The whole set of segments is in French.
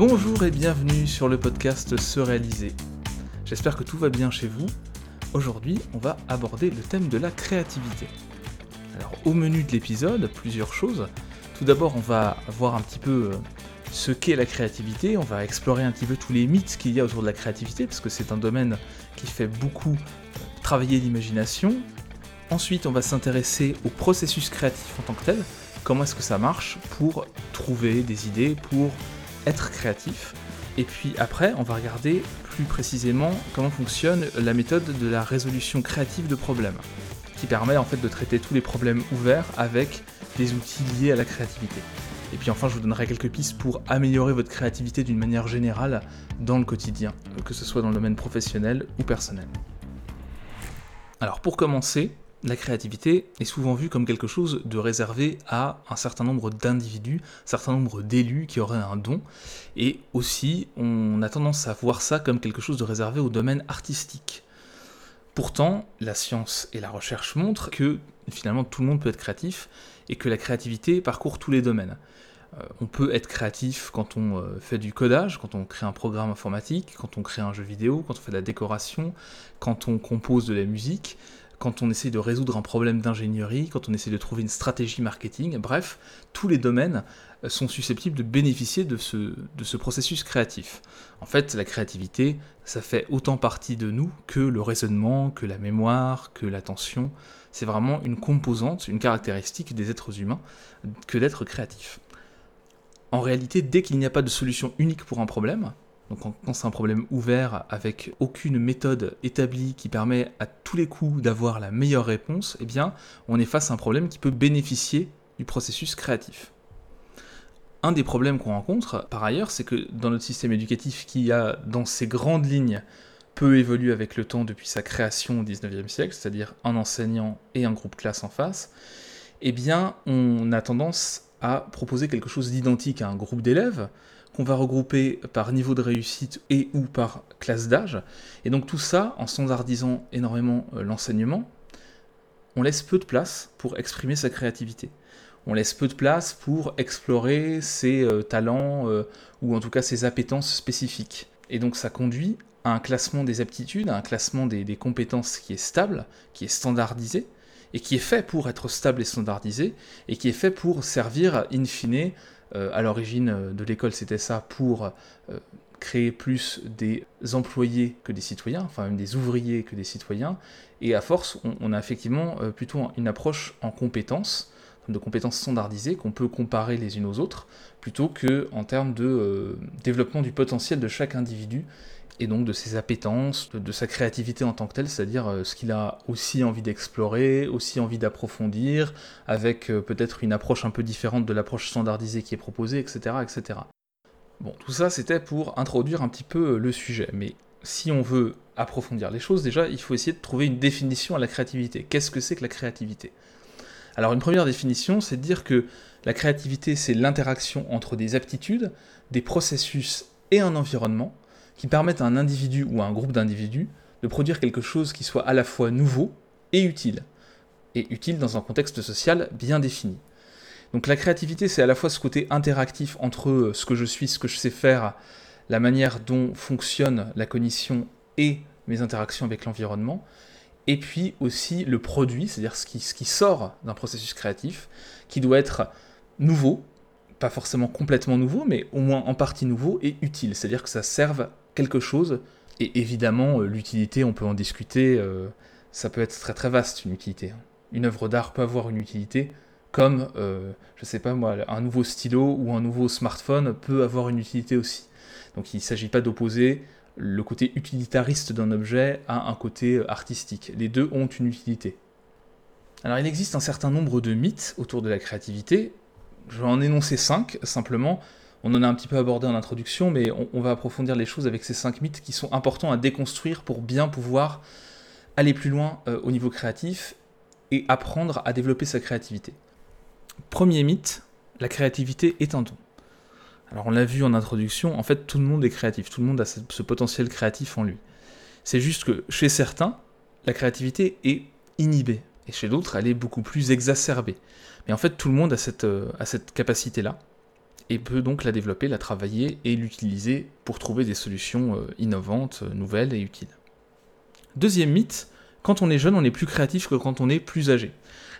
Bonjour et bienvenue sur le podcast Se réaliser. J'espère que tout va bien chez vous. Aujourd'hui, on va aborder le thème de la créativité. Alors, au menu de l'épisode, plusieurs choses. Tout d'abord, on va voir un petit peu euh, ce qu'est la créativité, on va explorer un petit peu tous les mythes qu'il y a autour de la créativité, parce que c'est un domaine qui fait beaucoup euh, travailler l'imagination. Ensuite, on va s'intéresser au processus créatif en tant que tel, comment est-ce que ça marche pour trouver des idées, pour être créatif. Et puis après, on va regarder plus précisément comment fonctionne la méthode de la résolution créative de problèmes, qui permet en fait de traiter tous les problèmes ouverts avec des outils liés à la créativité. Et puis enfin, je vous donnerai quelques pistes pour améliorer votre créativité d'une manière générale dans le quotidien, que ce soit dans le domaine professionnel ou personnel. Alors pour commencer, la créativité est souvent vue comme quelque chose de réservé à un certain nombre d'individus, un certain nombre d'élus qui auraient un don, et aussi on a tendance à voir ça comme quelque chose de réservé au domaine artistique. Pourtant, la science et la recherche montrent que finalement tout le monde peut être créatif et que la créativité parcourt tous les domaines. Euh, on peut être créatif quand on euh, fait du codage, quand on crée un programme informatique, quand on crée un jeu vidéo, quand on fait de la décoration, quand on compose de la musique, quand on essaie de résoudre un problème d'ingénierie, quand on essaie de trouver une stratégie marketing, bref, tous les domaines euh, sont susceptibles de bénéficier de ce, de ce processus créatif. En fait, la créativité, ça fait autant partie de nous que le raisonnement, que la mémoire, que l'attention. C'est vraiment une composante, une caractéristique des êtres humains que d'être créatif. En réalité, dès qu'il n'y a pas de solution unique pour un problème, donc quand c'est un problème ouvert avec aucune méthode établie qui permet à tous les coups d'avoir la meilleure réponse, eh bien on est face à un problème qui peut bénéficier du processus créatif. Un des problèmes qu'on rencontre, par ailleurs, c'est que dans notre système éducatif qui a, dans ses grandes lignes, peu évolué avec le temps depuis sa création au XIXe siècle, c'est-à-dire un enseignant et un groupe classe en face, eh bien, on a tendance à proposer quelque chose d'identique à un groupe d'élèves, qu'on va regrouper par niveau de réussite et ou par classe d'âge. Et donc tout ça, en standardisant énormément euh, l'enseignement, on laisse peu de place pour exprimer sa créativité. On laisse peu de place pour explorer ses euh, talents euh, ou en tout cas ses appétences spécifiques. Et donc ça conduit à un classement des aptitudes, à un classement des, des compétences qui est stable, qui est standardisé, et qui est fait pour être stable et standardisé, et qui est fait pour servir in fine euh, à l'origine euh, de l'école, c'était ça pour euh, créer plus des employés que des citoyens, enfin même des ouvriers que des citoyens. Et à force, on, a effectivement plutôt une approche en compétences, de compétences standardisées qu'on peut comparer les unes aux autres, plutôt que en termes de développement du potentiel de chaque individu et donc de ses appétences, de, sa créativité en tant que telle, c'est-à-dire euh, ce qu'il a aussi envie d'explorer, aussi envie d'approfondir, avec euh, peut-être une approche un peu différente de l'approche standardisée qui est proposée, etc. etc. Bon, tout ça c'était pour introduire un petit peu euh, le sujet, mais si on veut approfondir les choses, déjà il faut essayer de trouver une définition à la créativité. Qu'est-ce que c'est que la créativité? Alors une première définition, c'est de dire que la créativité c'est l'interaction entre des aptitudes, des processus et un environnement, qui permettent à un individu ou à un groupe d'individus de produire quelque chose qui soit à la fois nouveau et utile, et utile dans un contexte social bien défini. Donc la créativité, c'est à la fois ce côté interactif entre euh, ce que je suis, ce que je sais faire, la manière dont fonctionne la cognition et mes interactions avec l'environnement, et puis aussi le produit, c'est-à-dire ce qui, ce qui sort d'un processus créatif, qui doit être nouveau, pas forcément complètement nouveau, mais au moins en partie nouveau et utile, c'est-à-dire que ça serve quelque chose. Et évidemment, euh, l'utilité, on peut en discuter, euh, ça peut être très très vaste une utilité. Une œuvre d'art peut avoir une utilité, comme, euh, je sais pas moi, un nouveau stylo ou un nouveau smartphone peut avoir une utilité aussi. Donc il ne s'agit pas d'opposer le côté utilitariste d'un objet à un côté artistique. Les deux ont une utilité. Alors il existe un certain nombre de mythes autour de la créativité. Je vais en énoncer cinq simplement on en a un petit peu abordé en introduction, mais on, va approfondir les choses avec ces cinq mythes qui sont importants à déconstruire pour bien pouvoir aller plus loin euh, au niveau créatif et apprendre à développer sa créativité. Premier mythe, la créativité est un don. Alors on l'a vu en introduction, en fait tout le monde est créatif, tout le monde a ce, potentiel créatif en lui. C'est juste que chez certains, la créativité est inhibée, et chez d'autres, elle est beaucoup plus exacerbée. Mais en fait tout le monde a cette, euh, a cette capacité-là. Et peut donc la développer, la travailler et l'utiliser pour trouver des solutions euh, innovantes, euh, nouvelles et utiles. Deuxième mythe, quand on est jeune, on est plus créatif que quand on est plus âgé.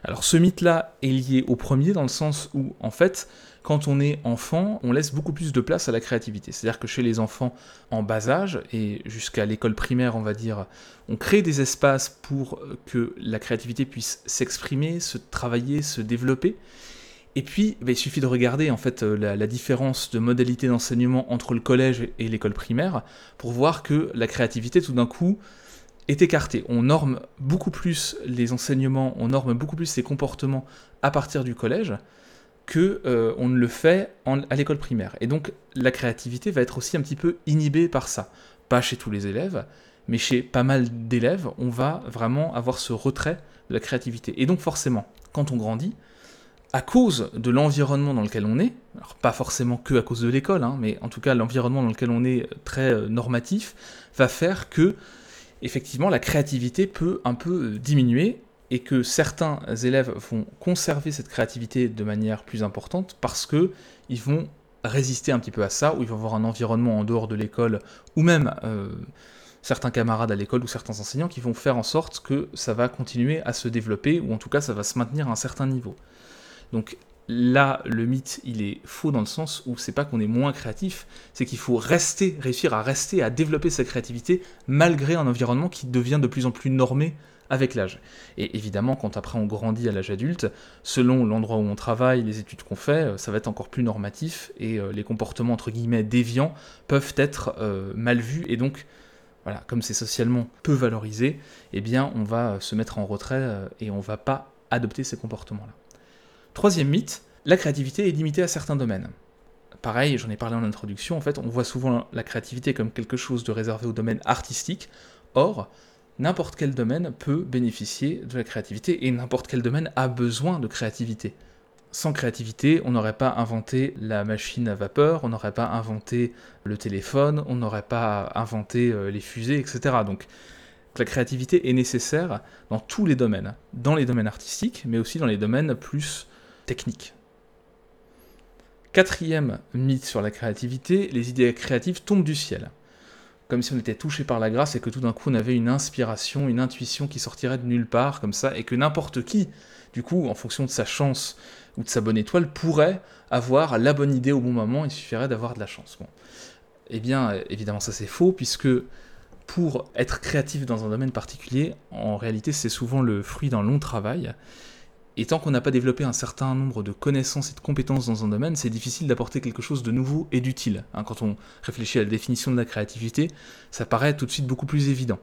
Alors ce mythe-là est lié au premier dans le sens où, en fait, quand on est enfant, on laisse beaucoup plus de place à la créativité. C'est-à-dire que chez les enfants en bas âge, et jusqu'à l'école primaire, on va dire, on crée des espaces pour que la créativité puisse s'exprimer, se travailler, se développer. Et puis, bah, il suffit de regarder en fait euh, la, différence de modalité d'enseignement entre le collège et l'école primaire pour voir que la créativité, tout d'un coup, est écartée. On norme beaucoup plus les enseignements, on norme beaucoup plus les comportements à partir du collège que euh, on ne le fait à l'école primaire. Et donc, la créativité va être aussi un petit peu inhibée par ça. Pas chez tous les élèves, mais chez pas mal d'élèves, on va vraiment avoir ce retrait de la créativité. Et donc, forcément, quand on grandit, à cause de l'environnement dans lequel on est, alors pas forcément que à cause de l'école, hein, mais en tout cas l'environnement dans lequel on est très euh, normatif, va faire que effectivement la créativité peut un peu euh, diminuer et que certains élèves vont conserver cette créativité de manière plus importante parce que ils vont résister un petit peu à ça, ou ils vont avoir un environnement en dehors de l'école, ou même euh, certains camarades à l'école ou certains enseignants qui vont faire en sorte que ça va continuer à se développer, ou en tout cas ça va se maintenir à un certain niveau. Donc là, le mythe, il est faux dans le sens où c'est pas qu'on est moins créatif, c'est qu'il faut rester, réussir à rester, à développer sa créativité malgré un environnement qui devient de plus en plus normé avec l'âge. Et évidemment, quand après on grandit à l'âge adulte, selon l'endroit où on travaille, les études qu'on fait, euh, ça va être encore plus normatif et euh, les comportements entre guillemets déviants peuvent être euh, mal vus et donc voilà, comme c'est socialement peu valorisé, eh bien on va se mettre en retrait et on va pas adopter ces comportements-là. Troisième mythe, la créativité est limitée à certains domaines. Pareil, j'en ai parlé en introduction, en fait, on voit souvent la créativité comme quelque chose de réservé au domaine artistique. Or, n'importe quel domaine peut bénéficier de la créativité et n'importe quel domaine a besoin de créativité. Sans créativité, on n'aurait pas inventé la machine à vapeur, on n'aurait pas inventé le téléphone, on n'aurait pas inventé euh, les fusées, etc. Donc la créativité est nécessaire dans tous les domaines, dans les domaines artistiques, mais aussi dans les domaines plus Quatrième mythe sur la créativité, les idées créatives tombent du ciel. Comme si on était touché par la grâce et que tout d'un coup on avait une inspiration, une intuition qui sortirait de nulle part, comme ça, et que n'importe qui, du coup, en fonction de sa chance ou de sa bonne étoile, pourrait avoir la bonne idée au bon moment, il suffirait d'avoir de la chance. Eh bien, évidemment, ça c'est faux, puisque pour être créatif dans un domaine particulier, en réalité, c'est souvent le fruit d'un long travail. Et tant qu'on n'a pas développé un certain nombre de connaissances et de compétences dans un domaine, c'est difficile d'apporter quelque chose de nouveau et d'utile. Hein, quand on réfléchit à la définition de la créativité, ça paraît tout de suite beaucoup plus évident.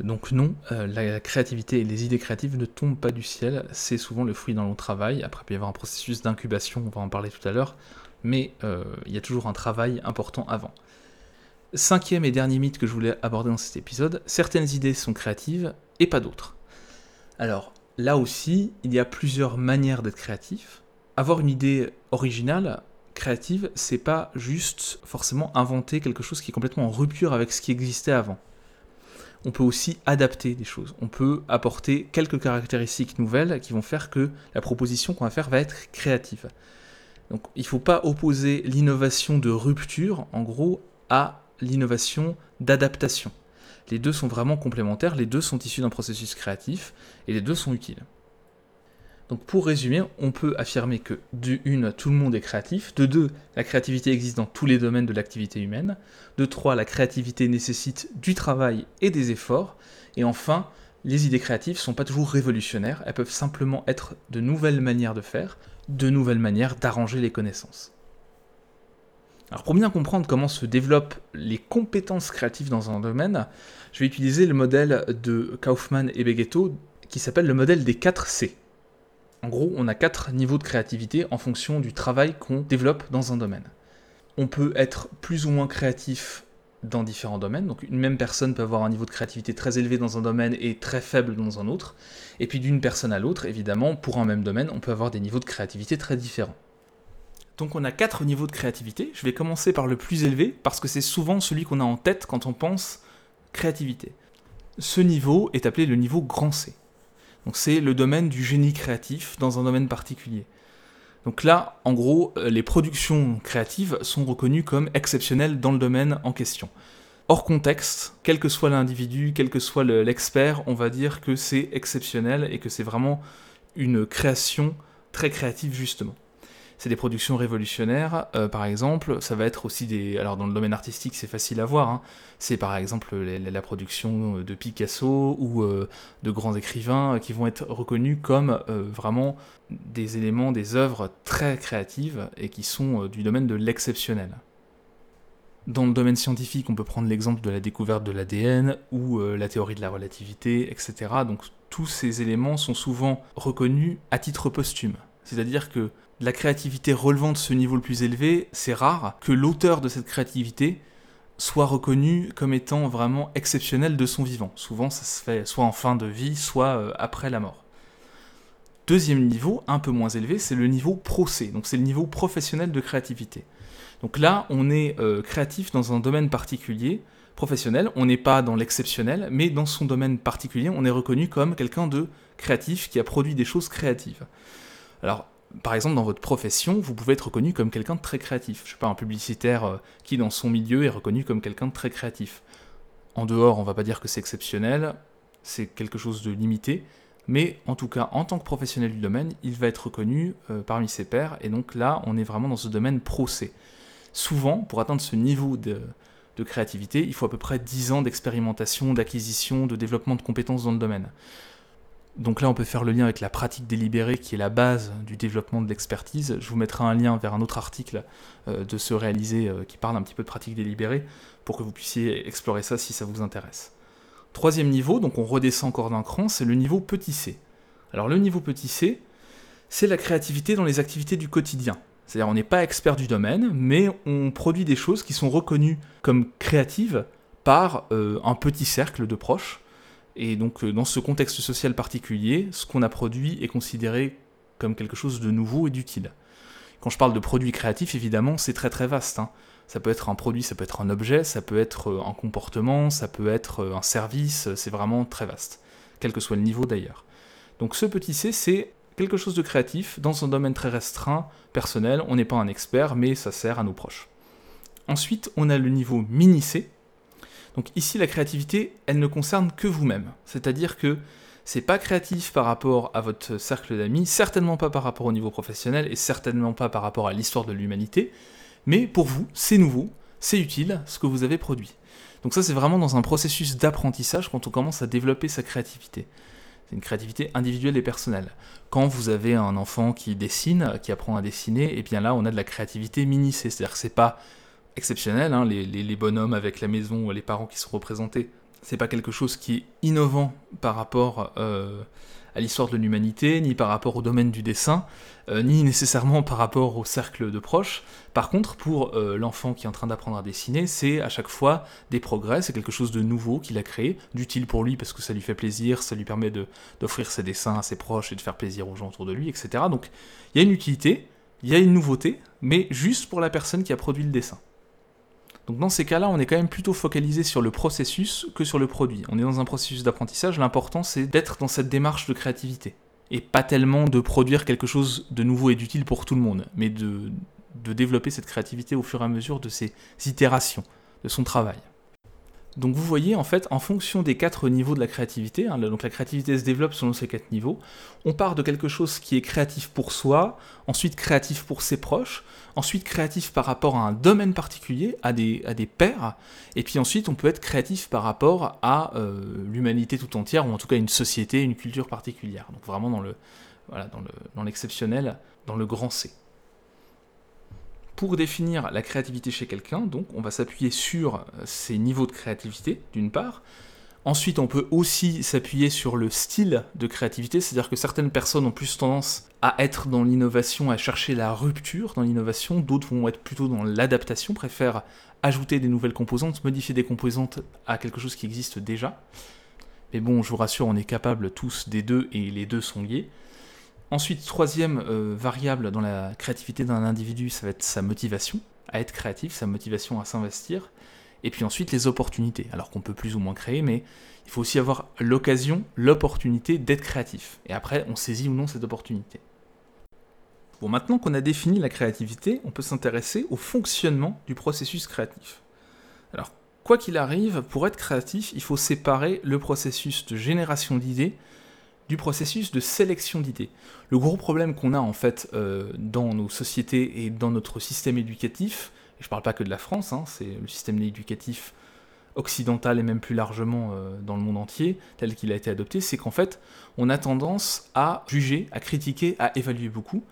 Donc non, euh, la créativité et les idées créatives ne tombent pas du ciel, c'est souvent le fruit d'un long travail. Après, il peut y avoir un processus d'incubation, on va en parler tout à l'heure, mais euh, il y a toujours un travail important avant. Cinquième et dernier mythe que je voulais aborder dans cet épisode, certaines idées sont créatives et pas d'autres. Alors, là aussi, il y a plusieurs manières d'être créatif. Avoir une idée originale, créative, c'est pas juste forcément inventer quelque chose qui est complètement en rupture avec ce qui existait avant. On peut aussi adapter des choses. On peut apporter quelques caractéristiques nouvelles qui vont faire que la proposition qu'on va faire va être créative. Donc il ne faut pas opposer l'innovation de rupture, en gros, à l'innovation d'adaptation. Les deux sont vraiment complémentaires, les deux sont issus d'un processus créatif, et les deux sont utiles. Donc pour résumer, on peut affirmer que de une, tout le monde est créatif, de deux, la créativité existe dans tous les domaines de l'activité humaine, de trois, la créativité nécessite du travail et des efforts, et enfin, les idées créatives ne sont pas toujours révolutionnaires, elles peuvent simplement être de nouvelles manières de faire, de nouvelles manières d'arranger les connaissances. Alors pour bien comprendre comment se développent les compétences créatives dans un domaine, je vais utiliser le modèle de Kaufman et Beghetto qui s'appelle le modèle des 4 C. En gros, on a quatre niveaux de créativité en fonction du travail qu'on développe dans un domaine. On peut être plus ou moins créatif dans différents domaines. Donc une même personne peut avoir un niveau de créativité très élevé dans un domaine et très faible dans un autre. Et puis d'une personne à l'autre, évidemment, pour un même domaine, on peut avoir des niveaux de créativité très différents. Donc on a quatre niveaux de créativité. Je vais commencer par le plus élevé parce que c'est souvent celui qu'on a en tête quand on pense créativité. Ce niveau est appelé le niveau grand C. Donc c'est le domaine du génie créatif dans un domaine particulier. Donc là, en gros, euh, les productions créatives sont reconnues comme exceptionnelles dans le domaine en question. Hors contexte, quel que soit l'individu, quel que soit l'expert, on va dire que c'est exceptionnel et que c'est vraiment une création très créative justement c'est des productions révolutionnaires, euh, par exemple. Ça va être aussi des. Alors, dans le domaine artistique, c'est facile à voir. Hein. C'est par exemple la, production de Picasso ou euh, de grands écrivains qui vont être reconnus comme euh, vraiment des éléments, des œuvres très créatives et qui sont du domaine de l'exceptionnel. Dans le domaine scientifique, on peut prendre l'exemple de la découverte de l'ADN ou la théorie de la relativité, etc. Donc tous ces éléments sont souvent reconnus à titre posthume. C'est-à-dire que la créativité relevant de ce niveau le plus élevé, c'est rare que l'auteur de cette créativité soit reconnu comme étant vraiment exceptionnel de son vivant. Souvent, ça se fait soit en fin de vie, soit euh, après la mort. Deuxième niveau, un peu moins élevé, c'est le niveau procès, donc c'est le niveau professionnel de créativité. Donc là, on est euh, créatif dans un domaine particulier, professionnel, on n'est pas dans l'exceptionnel, mais dans son domaine particulier, on est reconnu comme quelqu'un de créatif qui a produit des choses créatives. Alors, par exemple, dans votre profession, vous pouvez être reconnu comme quelqu'un de très créatif. Je ne sais pas, un publicitaire euh, qui, dans son milieu, est reconnu comme quelqu'un de très créatif. En dehors, on va pas dire que c'est exceptionnel, c'est quelque chose de limité, mais en tout cas, en tant que professionnel du domaine, il va être reconnu euh, parmi ses pairs, et donc là, on est vraiment dans ce domaine procès. Souvent, pour atteindre ce niveau de, de créativité, il faut à peu près 10 ans d'expérimentation, d'acquisition, de développement de compétences dans le domaine. Donc là, on peut faire le lien avec la pratique délibérée qui est la base du développement de l'expertise. Je vous mettrai un lien vers un autre article euh, de ce réalisé euh, qui parle un petit peu de pratique délibérée pour que vous puissiez explorer ça si ça vous intéresse. Troisième niveau, donc on redescend encore d'un cran, c'est le niveau petit c. Alors le niveau petit c, c'est la créativité dans les activités du quotidien. C'est-à-dire on n'est pas expert du domaine, mais on produit des choses qui sont reconnues comme créatives par euh, un petit cercle de proches et donc, euh, dans ce contexte social particulier, ce qu'on a produit est considéré comme quelque chose de nouveau et d'utile. Quand je parle de produit créatif, évidemment, c'est très très vaste. Hein. Ça peut être un produit, ça peut être un objet, ça peut être euh, un comportement, ça peut être euh, un service, c'est vraiment très vaste, quel que soit le niveau d'ailleurs. Donc ce petit c, c'est quelque chose de créatif dans un domaine très restreint, personnel, on n'est pas un expert, mais ça sert à nos proches. Ensuite, on a le niveau mini c, donc ici, la créativité, elle ne concerne que vous-même. C'est-à-dire que c'est pas créatif par rapport à votre cercle d'amis, certainement pas par rapport au niveau professionnel et certainement pas par rapport à l'histoire de l'humanité, mais pour vous, c'est nouveau, c'est utile ce que vous avez produit. Donc ça, c'est vraiment dans un processus d'apprentissage quand on commence à développer sa créativité. C'est une créativité individuelle et personnelle. Quand vous avez un enfant qui dessine, qui apprend à dessiner, et eh bien là, on a de la créativité mini c'est-à-dire que c'est pas exceptionnel, hein, les, bonhommes avec la maison, les parents qui sont représentés. C'est pas quelque chose qui est innovant par rapport euh, à l'histoire de l'humanité, ni par rapport au domaine du dessin, euh, ni nécessairement par rapport au cercle de proches. Par contre, pour euh, l'enfant qui est en train d'apprendre à dessiner, c'est à chaque fois des progrès, c'est quelque chose de nouveau qu'il a créé, d'utile pour lui parce que ça lui fait plaisir, ça lui permet d'offrir ses dessins à ses proches et de faire plaisir aux gens autour de lui, etc. Donc il y a une utilité, il y a une nouveauté, mais juste pour la personne qui a produit le dessin. Donc dans ces cas-là, on est quand même plutôt focalisé sur le processus que sur le produit. On est dans un processus d'apprentissage, l'important c'est d'être dans cette démarche de créativité. Et pas tellement de produire quelque chose de nouveau et d'utile pour tout le monde, mais de, de développer cette créativité au fur et à mesure de ses itérations, de son travail. Donc vous voyez, en fait, en fonction des quatre niveaux de la créativité, hein, donc la créativité se développe selon ces quatre niveaux, on part de quelque chose qui est créatif pour soi, ensuite créatif pour ses proches, ensuite créatif par rapport à un domaine particulier, à des, à des pairs, et puis ensuite on peut être créatif par rapport à euh, l'humanité tout entière, ou en tout cas une société, une culture particulière. Donc vraiment dans le voilà, dans l'exceptionnel, dans le grand C. Pour définir la créativité chez quelqu'un, donc, on va s'appuyer sur ses niveaux de créativité, d'une part. Ensuite, on peut aussi s'appuyer sur le style de créativité, c'est-à-dire que certaines personnes ont plus tendance à être dans l'innovation, à chercher la rupture dans l'innovation, d'autres vont être plutôt dans l'adaptation, préfèrent ajouter des nouvelles composantes, modifier des composantes à quelque chose qui existe déjà. Mais bon, je vous rassure, on est capable tous des deux et les deux sont liés. Ensuite, troisième euh, variable dans la créativité d'un individu, ça va être sa motivation à être créatif, sa motivation à s'investir. Et puis ensuite, les opportunités. Alors qu'on peut plus ou moins créer, mais il faut aussi avoir l'occasion, l'opportunité d'être créatif. Et après, on saisit ou non cette opportunité. Bon, maintenant qu'on a défini la créativité, on peut s'intéresser au fonctionnement du processus créatif. Alors, quoi qu'il arrive, pour être créatif, il faut séparer le processus de génération d'idées du processus de sélection d'idées. Le gros problème qu'on a en fait euh, dans nos sociétés et dans notre système éducatif, et je ne parle pas que de la France, hein, c'est le système éducatif occidental et même plus largement euh, dans le monde entier, tel qu'il a été adopté, c'est qu'en fait, on a tendance à juger, à critiquer, à évaluer beaucoup.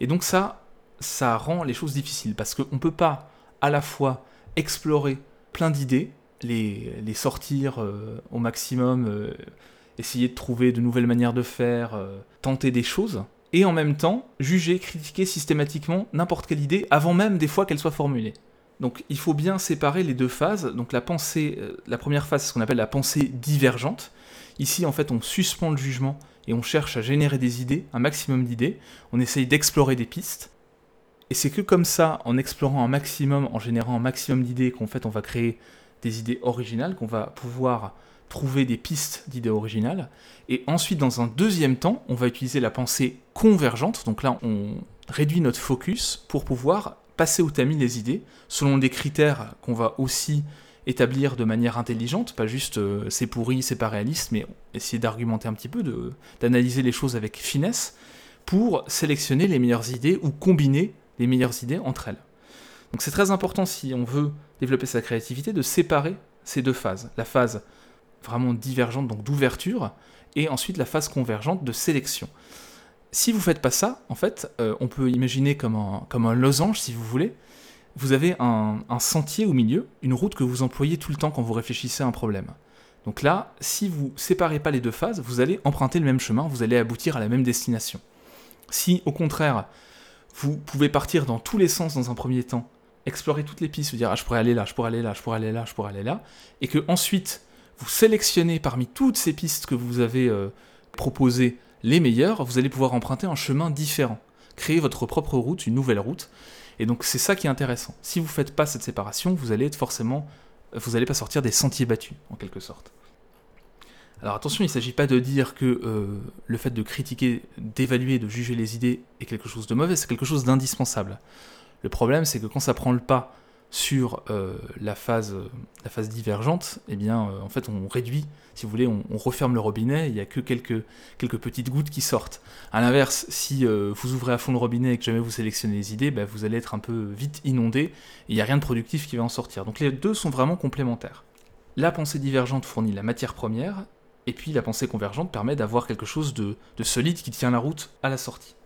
Et donc ça, ça rend les choses difficiles, parce qu'on ne peut pas à la fois explorer plein d'idées, les, sortir euh, au maximum, essayer de trouver de nouvelles manières de faire, tenter des choses, et en même temps juger, critiquer systématiquement n'importe quelle idée avant même des fois qu'elle soit formulée. Donc il faut bien séparer les deux phases. Donc la pensée, euh, la première phase, c'est ce qu'on appelle la pensée divergente. Ici, en fait, on suspend le jugement et on cherche à générer des idées, un maximum d'idées. On essaye d'explorer des pistes. Et c'est que comme ça, en explorant un maximum, en générant un maximum d'idées, qu'en fait on va créer des idées originales, qu'on va pouvoir trouver des pistes d'idées originales. Et ensuite, dans un deuxième temps, on va utiliser la pensée convergente. Donc là, on réduit notre focus pour pouvoir passer au tamis les idées, selon des critères qu'on va aussi établir de manière intelligente, pas juste euh, c'est pourri, c'est pas réaliste, mais essayer d'argumenter un petit peu, d'analyser les choses avec finesse, pour sélectionner les meilleures idées ou combiner les meilleures idées entre elles. Donc c'est très important si on veut développer sa créativité de séparer ces deux phases. La phase vraiment divergente, donc d'ouverture, et ensuite la phase convergente de sélection si vous faites pas ça, en fait, euh, on peut imaginer comme un, comme un losange, si vous voulez. Vous avez un, sentier au milieu, une route que vous employez tout le temps quand vous réfléchissez à un problème. Donc là, si vous séparez pas les deux phases, vous allez emprunter le même chemin, vous allez aboutir à la même destination. Si, au contraire, vous pouvez partir dans tous les sens dans un premier temps, explorer toutes les pistes, vous dire ah, je pourrais aller là, je pourrais aller là, je pourrais aller là, je pourrais aller là, et que ensuite vous sélectionnez parmi toutes ces pistes que vous avez euh, proposées les meilleurs, vous allez pouvoir emprunter un chemin différent, créer votre propre route, une nouvelle route. Et donc c'est ça qui est intéressant. Si vous ne faites pas cette séparation, vous allez être forcément, vous n'allez pas sortir des sentiers battus, en quelque sorte. Alors attention, il ne s'agit pas de dire que euh, le fait de critiquer, d'évaluer, de juger les idées est quelque chose de mauvais, c'est quelque chose d'indispensable. Le problème, c'est que quand ça prend le pas sur euh, la, phase, divergente, eh bien, euh, en fait, on réduit, si vous voulez, on, referme le robinet, il n'y a que quelques, petites gouttes qui sortent. A l'inverse, si euh, vous ouvrez à fond le robinet et que jamais vous sélectionnez les idées, bah, vous allez être un peu vite inondé, et il n'y a rien de productif qui va en sortir. Donc les deux sont vraiment complémentaires. La pensée divergente fournit la matière première, et puis la pensée convergente permet d'avoir quelque chose de solide qui tient la route à la sortie.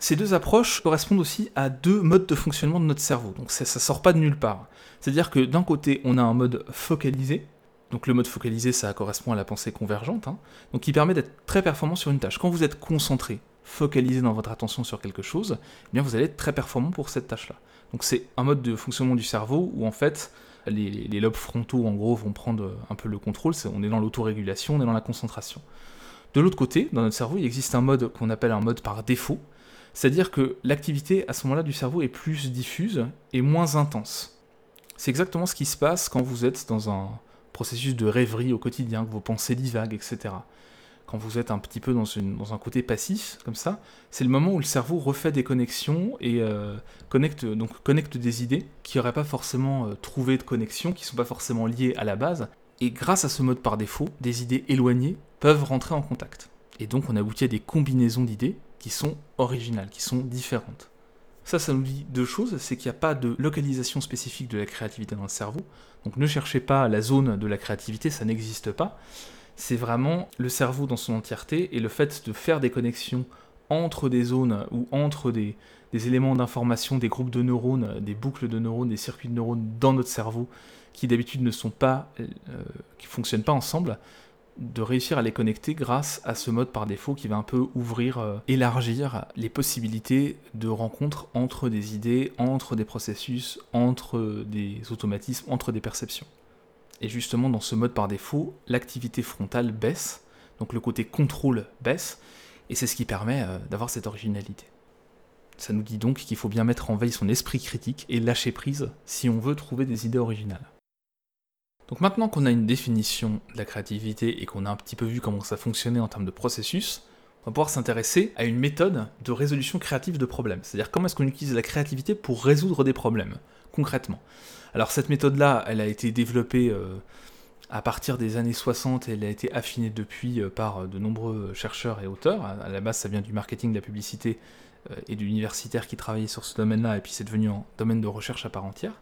Ces deux approches correspondent aussi à deux modes de fonctionnement de notre cerveau, donc ça, ne sort pas de nulle part. C'est-à-dire que d'un côté, on a un mode focalisé, donc le mode focalisé, ça correspond à la pensée convergente, hein, donc qui permet d'être très performant sur une tâche. Quand vous êtes concentré, focalisé dans votre attention sur quelque chose, eh bien vous allez être très performant pour cette tâche-là. Donc c'est un mode de fonctionnement du cerveau où en fait les, les, lobes frontaux en gros vont prendre un peu le contrôle, on est dans l'autorégulation, on est dans la concentration. De l'autre côté, dans notre cerveau, il existe un mode qu'on appelle un mode par défaut, c'est-à-dire que l'activité à ce moment-là du cerveau est plus diffuse et moins intense. C'est exactement ce qui se passe quand vous êtes dans un processus de rêverie au quotidien, que vos pensées divaguent, etc. Quand vous êtes un petit peu dans, un côté passif, comme ça, c'est le moment où le cerveau refait des connexions et euh, connecte, donc connecte des idées qui n'auraient pas forcément euh, trouvé de connexion, qui ne sont pas forcément liées à la base. Et grâce à ce mode par défaut, des idées éloignées peuvent rentrer en contact. Et donc on aboutit à des combinaisons d'idées qui sont originales, qui sont différentes. Ça, ça nous dit deux choses, c'est qu'il n'y a pas de localisation spécifique de la créativité dans le cerveau. Donc ne cherchez pas la zone de la créativité, ça n'existe pas. C'est vraiment le cerveau dans son entièreté et le fait de faire des connexions entre des zones ou entre des, éléments d'information, des groupes de neurones, des boucles de neurones, des circuits de neurones dans notre cerveau qui d'habitude ne sont pas, euh, qui fonctionnent pas ensemble, de réussir à les connecter grâce à ce mode par défaut qui va un peu ouvrir, euh, élargir les possibilités de rencontre entre des idées, entre des processus, entre des automatismes, entre des perceptions. Et justement, dans ce mode par défaut, l'activité frontale baisse, donc le côté contrôle baisse, et c'est ce qui permet euh, d'avoir cette originalité. Ça nous dit donc qu'il faut bien mettre en veille son esprit critique et lâcher prise si on veut trouver des idées originales. Donc maintenant qu'on a une définition de la créativité et qu'on a un petit peu vu comment ça fonctionnait en termes de processus, on va pouvoir s'intéresser à une méthode de résolution créative de problèmes. C'est-à-dire comment est-ce qu'on utilise la créativité pour résoudre des problèmes, concrètement. Alors cette méthode-là, elle a été développée euh, à partir des années 60 et elle a été affinée depuis euh, par de nombreux chercheurs et auteurs. À la base, ça vient du marketing, de la publicité euh, et d'universitaires qui travaillaient sur ce domaine-là, et puis c'est devenu un domaine de recherche à part entière.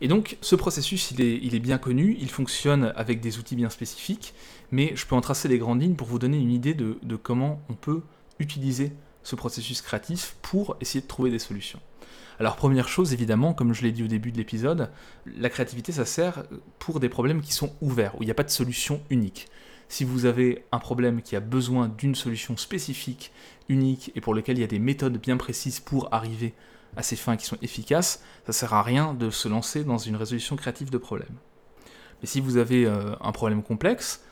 Et donc ce processus, il est, bien connu, il fonctionne avec des outils bien spécifiques, mais je peux en tracer les grandes lignes pour vous donner une idée de, comment on peut utiliser ce processus créatif pour essayer de trouver des solutions. Alors première chose, évidemment, comme je l'ai dit au début de l'épisode, la créativité, ça sert pour des problèmes qui sont ouverts, où il n'y a pas de solution unique. Si vous avez un problème qui a besoin d'une solution spécifique, unique, et pour lequel il y a des méthodes bien précises pour arriver à ces fins qui sont efficaces, ça sert à rien de se lancer dans une résolution créative de problème. Mais si vous avez euh, un problème complexe,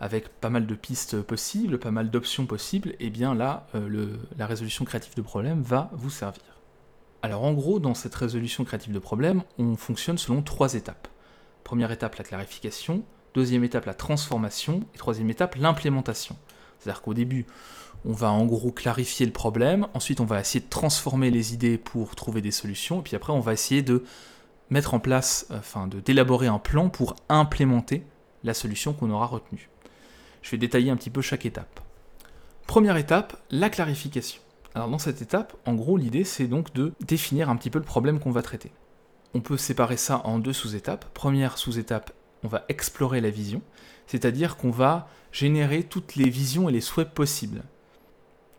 avec pas mal de pistes possibles, pas mal d'options possibles, et eh bien là, euh, la résolution créative de problème va vous servir. Alors en gros, dans cette résolution créative de problème, on fonctionne selon trois étapes. Première étape, la clarification, deuxième étape, la transformation, et troisième étape, l'implémentation. C'est-à-dire qu'au début, on va en gros clarifier le problème, ensuite on va essayer de transformer les idées pour trouver des solutions, et puis après on va essayer de mettre en place, enfin d'élaborer un plan pour implémenter la solution qu'on aura retenue. Je vais détailler un petit peu chaque étape. Première étape, la clarification. Alors dans cette étape, en gros l'idée c'est donc de définir un petit peu le problème qu'on va traiter. On peut séparer ça en deux sous-étapes. Première sous-étape, on va explorer la vision, c'est-à-dire qu'on va générer toutes les visions et les souhaits possibles.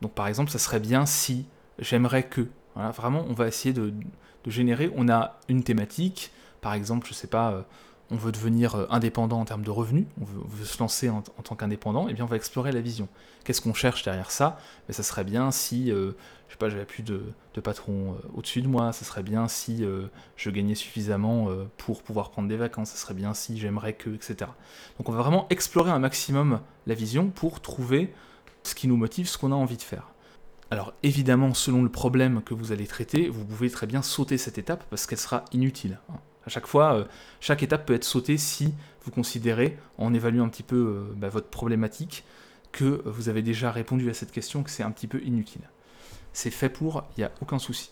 Donc par exemple, ça serait bien si j'aimerais que. Voilà, vraiment, on va essayer de, générer. On a une thématique, par exemple, je sais pas, euh, on veut devenir euh, indépendant en termes de revenus, on veut, se lancer en, tant qu'indépendant, et eh bien on va explorer la vision. Qu'est-ce qu'on cherche derrière ça? Mais ça serait bien si, euh, je sais pas, j'avais plus de, patron au-dessus de moi, ça serait bien si je gagnais suffisamment pour pouvoir prendre des vacances, ça serait bien si j'aimerais que, etc. Donc on va vraiment explorer un maximum la vision pour trouver ce qui nous motive, ce qu'on a envie de faire. Alors évidemment, selon le problème que vous allez traiter, vous pouvez très bien sauter cette étape parce qu'elle sera inutile. Hein. À chaque fois, euh, chaque étape peut être sautée si vous considérez, en évaluant un petit peu euh, bah, votre problématique, que vous avez déjà répondu à cette question, que c'est un petit peu inutile. C'est fait pour, il n'y a aucun souci.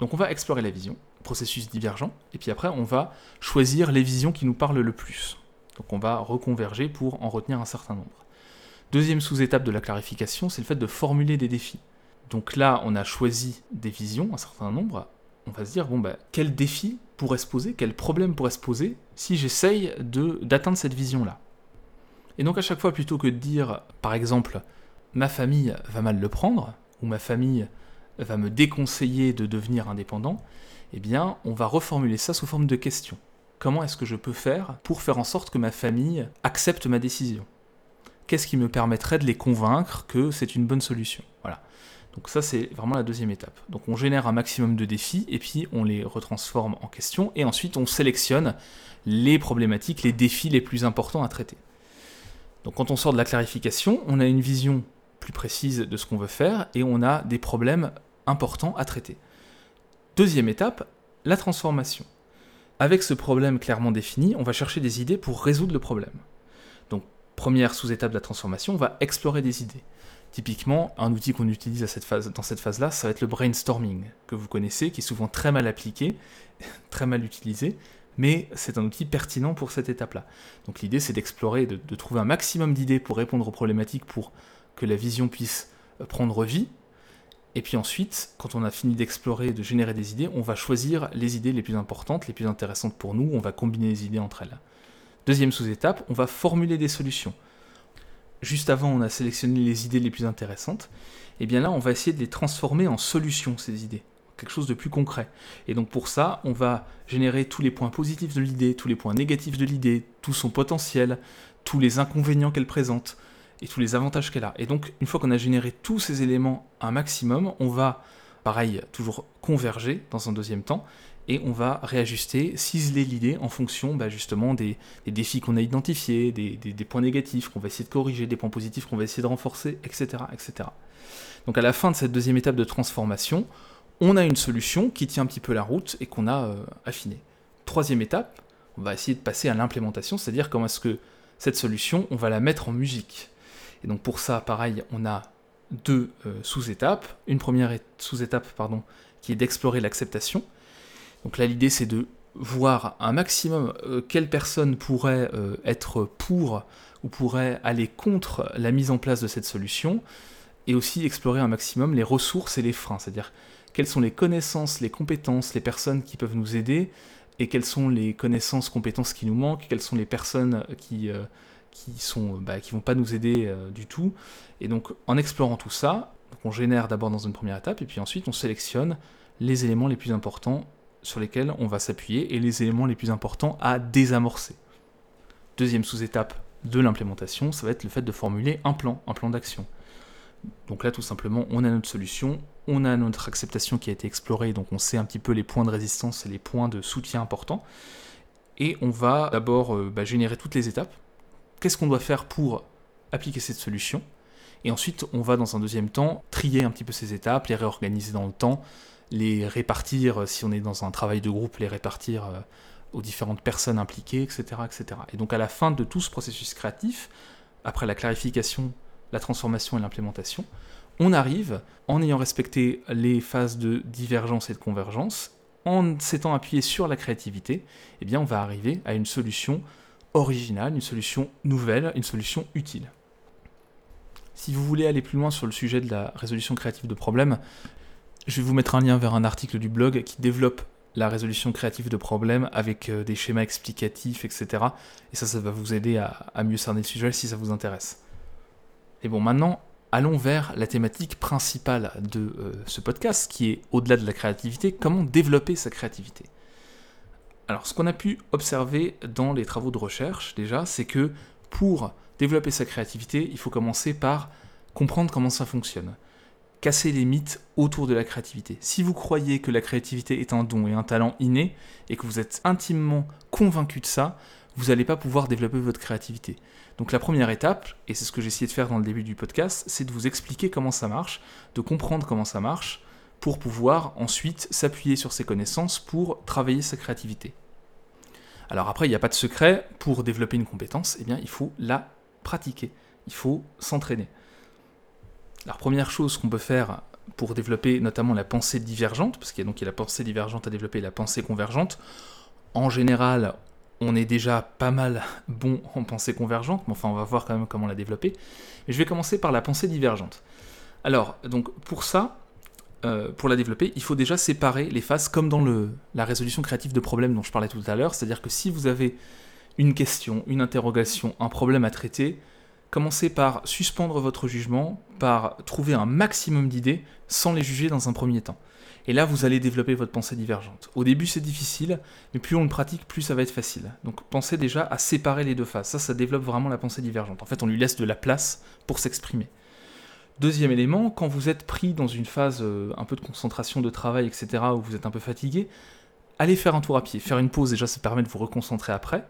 Donc on va explorer la vision, processus divergent, et puis après on va choisir les visions qui nous parlent le plus. Donc on va reconverger pour en retenir un certain nombre. Deuxième sous-étape de la clarification, c'est le fait de formuler des défis. Donc là, on a choisi des visions, un certain nombre. On va se dire, bon, bah, quel défi pourrait se poser, quel problème pourrait se poser si j'essaye d'atteindre cette vision-là? Et donc à chaque fois, plutôt que de dire, par exemple, ma famille va mal le prendre, ou ma famille va me déconseiller de devenir indépendant, eh bien, on va reformuler ça sous forme de question. Comment est-ce que je peux faire pour faire en sorte que ma famille accepte ma décision? Qu'est-ce qui me permettrait de les convaincre que c'est une bonne solution? Voilà. Donc ça, c'est vraiment la deuxième étape. Donc on génère un maximum de défis et puis on les retransforme en questions et ensuite on sélectionne les problématiques, les défis les plus importants à traiter. Donc quand on sort de la clarification, on a une vision plus précise de ce qu'on veut faire et on a des problèmes importants à traiter. Deuxième étape, la transformation. Avec ce problème clairement défini, on va chercher des idées pour résoudre le problème première sous-étape de la transformation, on va explorer des idées. Typiquement, un outil qu'on utilise dans cette phase-là, ça va être le brainstorming, que vous connaissez, qui est souvent très mal appliqué, très mal utilisé, mais c'est un outil pertinent pour cette étape-là. Donc l'idée, c'est d'explorer, de, de, trouver un maximum d'idées pour répondre aux problématiques, pour que la vision puisse euh, prendre vie. Et puis ensuite, quand on a fini d'explorer, de générer des idées, on va choisir les idées les plus importantes, les plus intéressantes pour nous, on va combiner les idées entre elles. Deuxième sous-étape, on va formuler des solutions. Juste avant, on a sélectionné les idées les plus intéressantes. Et bien là, on va essayer de les transformer en solutions, ces idées. Quelque chose de plus concret. Et donc pour ça, on va générer tous les points positifs de l'idée, tous les points négatifs de l'idée, tout son potentiel, tous les inconvénients qu'elle présente et tous les avantages qu'elle a. Et donc, une fois qu'on a généré tous ces éléments un maximum, on va, pareil, toujours converger dans un deuxième temps et on va réajuster, ciseler l'idée en fonction bah, justement des, défis qu'on a identifiés, des, points négatifs qu'on va essayer de corriger, des points positifs qu'on va essayer de renforcer, etc., etc. Donc à la fin de cette deuxième étape de transformation, on a une solution qui tient un petit peu la route et qu'on a euh, affinée. Troisième étape, on va essayer de passer à l'implémentation, c'est-à-dire comment est-ce que cette solution, on va la mettre en musique. Et donc pour ça, pareil, on a deux euh, sous-étapes. Une première sous-étape, pardon, qui est d'explorer l'acceptation. Donc là, l'idée, c'est de voir un maximum euh, quelles personnes pourraient euh, être pour ou pourraient aller contre la mise en place de cette solution, et aussi explorer un maximum les ressources et les freins, c'est-à-dire quelles sont les connaissances, les compétences, les personnes qui peuvent nous aider, et quelles sont les connaissances, compétences qui nous manquent, quelles sont les personnes qui, qui sont bah, vont pas nous aider euh, du tout. Et donc en explorant tout ça, on génère d'abord dans une première étape et puis ensuite on sélectionne les éléments les plus importants sur lesquels on va s'appuyer et les éléments les plus importants à désamorcer. Deuxième sous-étape de l'implémentation, ça va être le fait de formuler un plan, un plan d'action. Donc là, tout simplement, on a notre solution, on a notre acceptation qui a été explorée, donc on sait un petit peu les points de résistance et les points de soutien importants. Et on va d'abord euh, bah, générer toutes les étapes qu'est-ce qu'on doit faire pour appliquer cette solution? Et ensuite, on va dans un deuxième temps trier un petit peu ces étapes, les réorganiser dans le temps, les répartir, euh, si on est dans un travail de groupe, les répartir euh, aux différentes personnes impliquées, etc., etc. Et donc à la fin de tout ce processus créatif, après la clarification, la transformation et l'implémentation, on arrive, en ayant respecté les phases de divergence et de convergence, en s'étant appuyé sur la créativité, eh bien on va arriver à une solution originale, une solution nouvelle, une solution utile. Si vous voulez aller plus loin sur le sujet de la résolution créative de problèmes, je vais vous mettre un lien vers un article du blog qui développe la résolution créative de problèmes avec euh, des schémas explicatifs, etc. Et ça, ça va vous aider à, mieux cerner le sujet si ça vous intéresse. Et bon, maintenant, allons vers la thématique principale de euh, ce podcast, qui est au-delà de la créativité, comment développer sa créativité. Alors, ce qu'on a pu observer dans les travaux de recherche, déjà, c'est que pour développer sa créativité, il faut commencer par comprendre comment ça fonctionne. Casser les mythes autour de la créativité. Si vous croyez que la créativité est un don et un talent inné, et que vous êtes intimement convaincu de ça, vous n'allez pas pouvoir développer votre créativité. Donc la première étape, et c'est ce que j'ai essayé de faire dans le début du podcast, c'est de vous expliquer comment ça marche, de comprendre comment ça marche, pour pouvoir ensuite s'appuyer sur ses connaissances pour travailler sa créativité. Alors après, il n'y a pas de secret, pour développer une compétence, eh bien, il faut la pratiquer, il faut s'entraîner. La première chose qu'on peut faire pour développer notamment la pensée divergente, parce qu'il y a donc la pensée divergente à développer la pensée convergente, en général, on est déjà pas mal bon en pensée convergente, mais enfin on va voir quand même comment la développer. Mais je vais commencer par la pensée divergente. Alors, donc pour ça, euh, pour la développer, il faut déjà séparer les phases comme dans la résolution créative de problèmes dont je parlais tout à l'heure. C'est-à-dire que si vous avez une question, une interrogation, un problème à traiter, commencez par suspendre votre jugement, par trouver un maximum d'idées sans les juger dans un premier temps. Et là, vous allez développer votre pensée divergente. Au début, c'est difficile, mais plus on le pratique, plus ça va être facile. Donc pensez déjà à séparer les deux phases. Ça, ça développe vraiment la pensée divergente. En fait, on lui laisse de la place pour s'exprimer. Deuxième élément, quand vous êtes pris dans une phase euh, un peu de concentration de travail, etc., où vous êtes un peu fatigué, allez faire un tour à pied. Faire une pause, déjà, ça permet de vous reconcentrer après.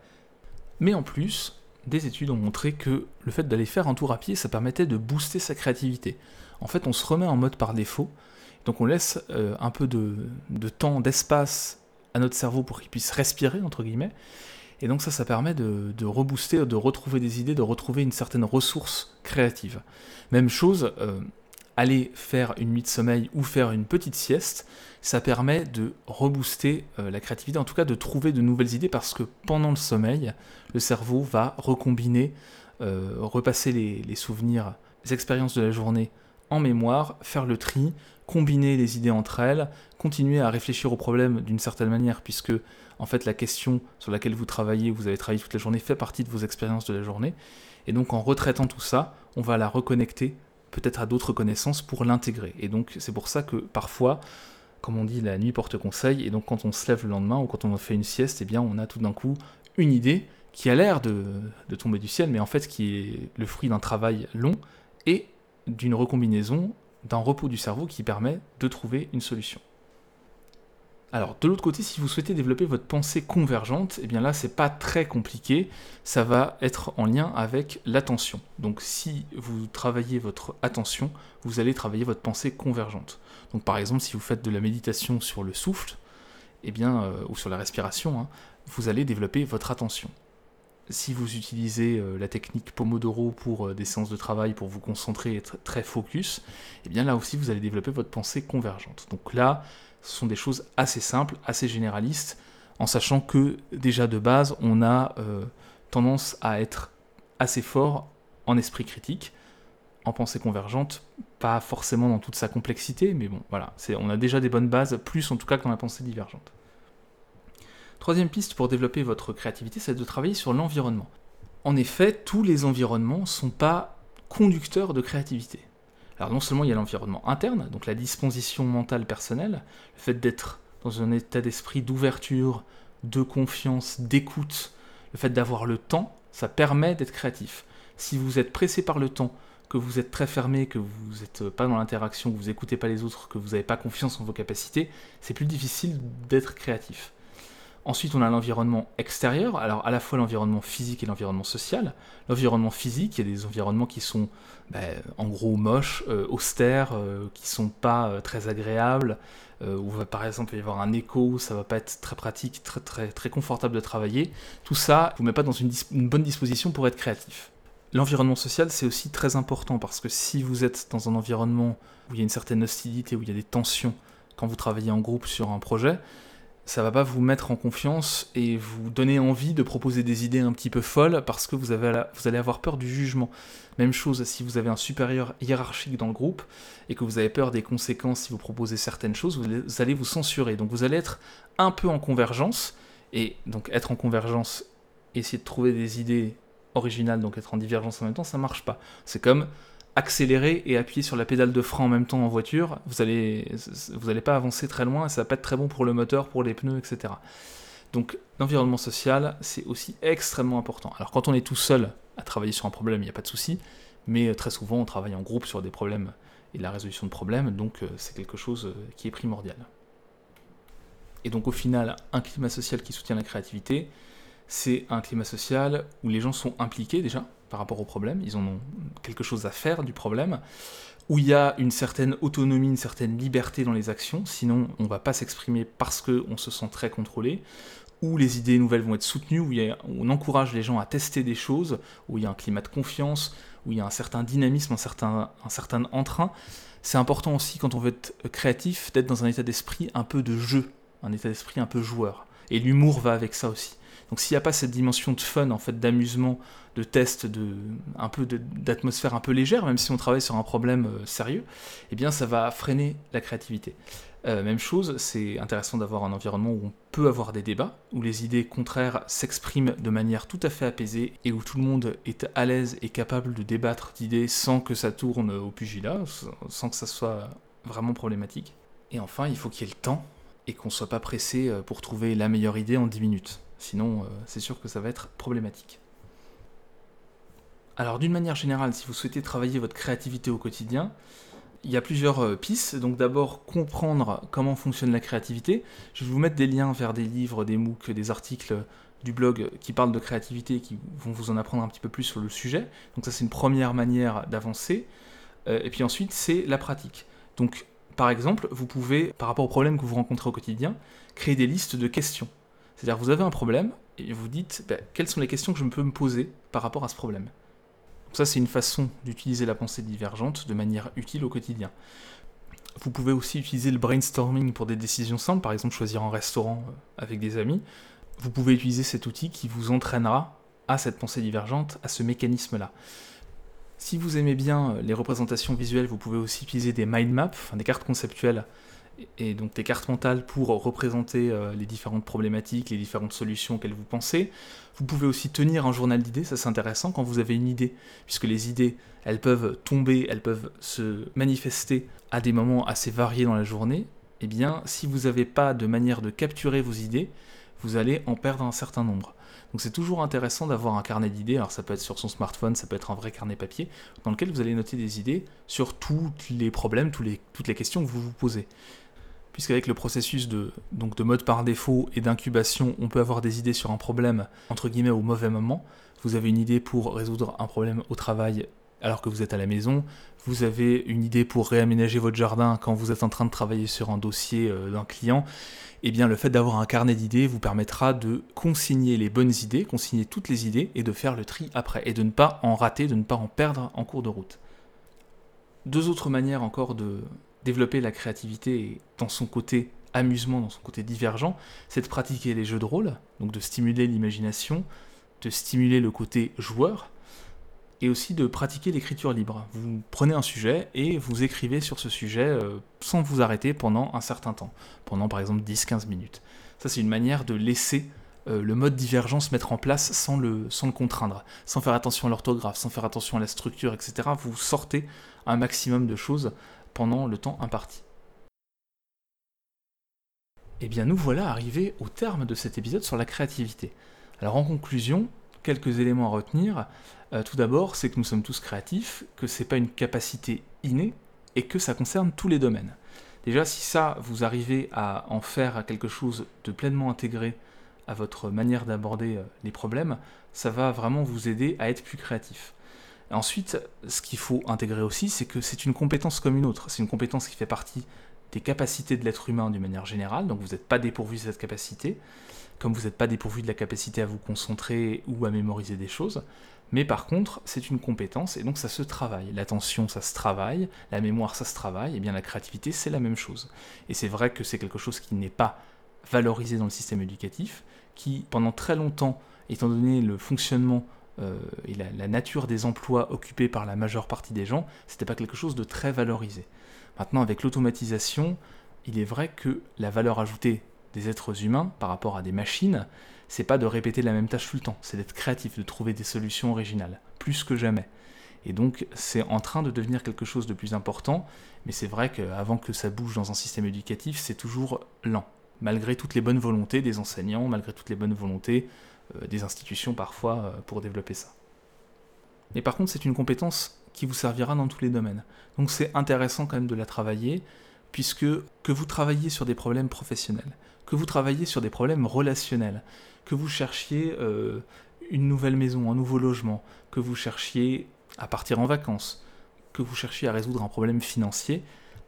Mais en plus, des études ont montré que le fait d'aller faire un tour à pied, ça permettait de booster sa créativité. En fait, on se remet en mode par défaut, donc on laisse euh, un peu de, temps, d'espace à notre cerveau pour qu'il puisse respirer, entre guillemets, et donc ça, ça permet de, rebooster, de retrouver des idées, de retrouver une certaine ressource créative. Même chose, euh, aller faire une nuit de sommeil ou faire une petite sieste, ça permet de rebooster euh, la créativité, en tout cas de trouver de nouvelles idées, parce que pendant le sommeil, le cerveau va recombiner, euh, repasser les, les souvenirs, les expériences de la journée en mémoire, faire le tri, combiner les idées entre elles, continuer à réfléchir au problème d'une certaine manière, puisque en fait la question sur laquelle vous travaillez, vous avez travaillé toute la journée, fait partie de vos expériences de la journée. Et donc en retraitant tout ça, on va la reconnecter peut-être à d'autres connaissances pour l'intégrer. Et donc c'est pour ça que parfois, comme on dit, la nuit porte conseil, et donc quand on se lève le lendemain ou quand on fait une sieste, eh bien on a tout d'un coup une idée qui a l'air de, de tomber du ciel, mais en fait qui est le fruit d'un travail long et d'une recombinaison d'un repos du cerveau qui permet de trouver une solution. Alors, de l'autre côté, si vous souhaitez développer votre pensée convergente, eh bien là, c'est pas très compliqué. Ça va être en lien avec l'attention. Donc, si vous travaillez votre attention, vous allez travailler votre pensée convergente. Donc, par exemple, si vous faites de la méditation sur le souffle, eh bien, euh, ou sur la respiration, hein, vous allez développer votre attention. si vous utilisez euh, la technique Pomodoro pour euh, des séances de travail, pour vous concentrer et être très focus, et eh bien là aussi vous allez développer votre pensée convergente. Donc là, ce sont des choses assez simples, assez généralistes, en sachant que déjà de base, on a euh, tendance à être assez fort en esprit critique, en pensée convergente, pas forcément dans toute sa complexité, mais bon, voilà, on a déjà des bonnes bases, plus en tout cas que dans la pensée divergente. Troisième piste pour développer votre créativité, c'est de travailler sur l'environnement. En effet, tous les environnements ne sont pas conducteurs de créativité. Alors non seulement il y a l'environnement interne, donc la disposition mentale personnelle, le fait d'être dans un état d'esprit d'ouverture, de confiance, d'écoute, le fait d'avoir le temps, ça permet d'être créatif. Si vous êtes pressé par le temps, que vous êtes très fermé, que vous n'êtes pas dans l'interaction, que vous n'écoutez pas les autres, que vous n'avez pas confiance en vos capacités, c'est plus difficile d'être créatif. Ensuite, on a l'environnement extérieur, alors à la fois l'environnement physique et l'environnement social. L'environnement physique, il y a des environnements qui sont ben, en gros moches, euh, austères, euh, qui sont pas euh, très agréables, où par exemple il va y avoir un écho, ça va pas être très pratique, très, très, très confortable de travailler. Tout ça ne vous met pas dans une bonne disposition pour être créatif. L'environnement social, c'est aussi très important parce que si vous êtes dans un environnement où il y a une certaine hostilité, où il y a des tensions quand vous travaillez en groupe sur un projet, ça va pas vous mettre en confiance et vous donner envie de proposer des idées un petit peu folles parce que vous, avez vous allez avoir peur du jugement. Même chose si vous avez un supérieur hiérarchique dans le groupe et que vous avez peur des conséquences si vous proposez certaines choses, vous allez vous censurer. Donc vous allez être un peu en convergence et donc être en convergence, essayer de trouver des idées originales, donc être en divergence en même temps, ça marche pas. C'est comme accélérer et appuyer sur la pédale de frein en même temps en voiture, vous allez, vous pas avancer très loin, et ça va pas être très bon pour le moteur, pour les pneus, etc. Donc l'environnement social, c'est aussi extrêmement important. Alors quand on est tout seul à travailler sur un problème, il n'y a pas de souci, mais euh, très souvent on travaille en groupe sur des problèmes et la résolution de problèmes, donc euh, c'est quelque chose euh, qui est primordial. Et donc au final, un climat social qui soutient la créativité, c'est un climat social où les gens sont impliqués déjà, par rapport au problème, ils ont quelque chose à faire du problème, où il y a une certaine autonomie, une certaine liberté dans les actions, sinon on ne va pas s'exprimer parce qu'on se sent très contrôlé, où les idées nouvelles vont être soutenues, où, on encourage les gens à tester des choses, où il y a un climat de confiance, où il y a un certain dynamisme, un certain, un certain entrain. C'est important aussi quand on veut être créatif d'être dans un état d'esprit un peu de jeu, un état d'esprit un peu joueur. Et l'humour va avec ça aussi. Donc s'il n'y a pas cette dimension de fun, en fait, d'amusement, de test, d'atmosphère un peu légère, même si on travaille sur un problème euh, sérieux, eh bien ça va freiner la créativité. Euh, même chose, c'est intéressant d'avoir un environnement où on peut avoir des débats, où les idées contraires s'expriment de manière tout à fait apaisée et où tout le monde est à l'aise et capable de débattre d'idées sans que ça tourne au pugilat, sans que ça soit vraiment problématique. Et enfin, il faut qu'il y ait le temps et qu'on ne soit pas pressé euh, pour trouver la meilleure idée en 10 minutes. Sinon, euh, c'est sûr que ça va être problématique. Alors d'une manière générale, si vous souhaitez travailler votre créativité au quotidien, il y a plusieurs euh, pistes. Donc d'abord, comprendre comment fonctionne la créativité. Je vais vous mettre des liens vers des livres, des MOOC, des articles du blog qui parlent de créativité et qui vont vous en apprendre un petit peu plus sur le sujet. Donc ça, c'est une première manière d'avancer. Et puis ensuite, c'est la pratique. Par exemple, vous pouvez, par rapport aux problèmes que vous rencontrez au quotidien, créer des listes de questions. C'est-à-dire vous avez un problème et vous dites bah, quelles sont les questions que je peux me poser par rapport à ce problème? ça c'est une façon d'utiliser la pensée divergente de manière utile au quotidien. Vous pouvez aussi utiliser le brainstorming pour des décisions simples, par exemple choisir un restaurant euh, avec des amis. Vous pouvez utiliser cet outil qui vous entraînera à cette pensée divergente, à ce mécanisme-là. Si vous aimez bien euh, les représentations visuelles, vous pouvez aussi utiliser des mind maps, des cartes conceptuelles et donc des cartes mentales pour représenter euh, les différentes problématiques, les différentes solutions auxquelles vous pensez. Vous pouvez aussi tenir un journal d'idées, ça c'est intéressant quand vous avez une idée, puisque les idées, elles peuvent tomber, elles peuvent se manifester à des moments assez variés dans la journée. Eh bien, si vous n'avez pas de manière de capturer vos idées, vous allez en perdre un certain nombre. Donc c'est toujours intéressant d'avoir un carnet d'idées, alors ça peut être sur son smartphone, ça peut être un vrai carnet papier, dans lequel vous allez noter des idées sur tous les problèmes, toutes les questions que vous vous posez puisqu'avec le processus de, donc de mode par défaut et d'incubation, on peut avoir des idées sur un problème, entre guillemets, au mauvais moment. Vous avez une idée pour résoudre un problème au travail, alors que vous êtes à la maison, vous avez une idée pour réaménager votre jardin quand vous êtes en train de travailler sur un dossier euh, d'un client, eh bien le fait d'avoir un carnet d'idées vous permettra de consigner les bonnes idées, consigner toutes les idées et de faire le tri après, et de ne pas en rater, de ne pas en perdre en cours de route. Deux autres manières encore de développer la créativité dans son côté amusement, dans son côté divergent, c'est de pratiquer les jeux de rôle, donc de stimuler l'imagination, de stimuler le côté joueur, et aussi de pratiquer l'écriture libre. Vous prenez un sujet et vous écrivez sur ce sujet euh, sans vous arrêter pendant un certain temps, pendant par exemple 10-15 minutes. Ça c'est une manière de laisser euh, le mode divergence mettre en place sans le, sans le contraindre, sans faire attention à l'orthographe, sans faire attention à la structure, etc. Vous sortez un maximum de choses pendant le temps imparti. Et eh bien nous voilà arrivés au terme de cet épisode sur la créativité. Alors en conclusion, quelques éléments à retenir. Euh, tout d'abord, c'est que nous sommes tous créatifs, que c'est pas une capacité innée et que ça concerne tous les domaines. Déjà, si ça, vous arrivez à en faire quelque chose de pleinement intégré à votre manière d'aborder euh, les problèmes, ça va vraiment vous aider à être plus créatif. Ensuite, ce qu'il faut intégrer aussi, c'est que c'est une compétence comme une autre. C'est une compétence qui fait partie des capacités de l'être humain d'une manière générale, donc vous n'êtes pas dépourvu de cette capacité, comme vous n'êtes pas dépourvu de la capacité à vous concentrer ou à mémoriser des choses, mais par contre, c'est une compétence et donc ça se travaille. L'attention, ça se travaille, la mémoire, ça se travaille, et bien la créativité, c'est la même chose. Et c'est vrai que c'est quelque chose qui n'est pas valorisé dans le système éducatif, qui pendant très longtemps, étant donné le fonctionnement euh, et la, nature des emplois occupés par la majeure partie des gens, c'était pas quelque chose de très valorisé. Maintenant, avec l'automatisation, il est vrai que la valeur ajoutée des êtres humains par rapport à des machines, c'est pas de répéter la même tâche tout le temps, c'est d'être créatif, de trouver des solutions originales, plus que jamais. Et donc c'est en train de devenir quelque chose de plus important, mais c'est vrai qu'avant que ça bouge dans un système éducatif, c'est toujours lent, malgré toutes les bonnes volontés des enseignants, malgré toutes les bonnes volontés euh, des institutions parfois euh, pour développer ça. Mais par contre, c'est une compétence qui vous servira dans tous les domaines. Donc c'est intéressant quand même de la travailler, puisque que vous travailliez sur des problèmes professionnels, que vous travailliez sur des problèmes relationnels, que vous cherchiez euh, une nouvelle maison, un nouveau logement, que vous cherchiez à partir en vacances, que vous cherchiez à résoudre un problème financier,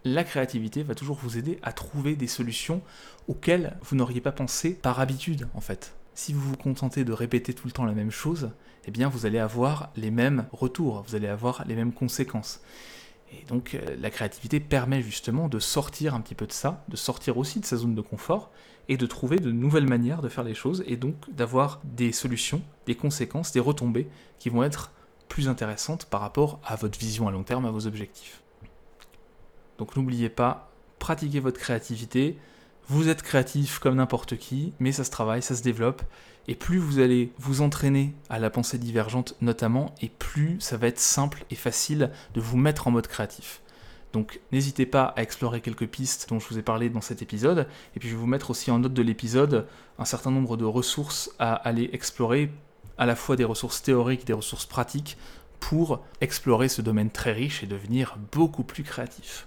la créativité va toujours vous aider à trouver des solutions auxquelles vous n'auriez pas pensé par habitude en fait. Si vous vous contentez de répéter tout le temps la même chose, eh bien vous allez avoir les mêmes retours, vous allez avoir les mêmes conséquences. Et donc euh, la créativité permet justement de sortir un petit peu de ça, de sortir aussi de sa zone de confort et de trouver de nouvelles manières de faire les choses et donc d'avoir des solutions, des conséquences, des retombées qui vont être plus intéressantes par rapport à votre vision à long terme, à vos objectifs. Donc n'oubliez pas, pratiquez votre créativité, vous êtes créatif comme n'importe qui, mais ça se travaille, ça se développe, et plus vous allez vous entraîner à la pensée divergente notamment, et plus ça va être simple et facile de vous mettre en mode créatif. Donc n'hésitez pas à explorer quelques pistes dont je vous ai parlé dans cet épisode, et puis je vais vous mettre aussi en note de l'épisode un certain nombre de ressources à aller explorer, à la fois des ressources théoriques, des ressources pratiques, pour explorer ce domaine très riche et devenir beaucoup plus créatif.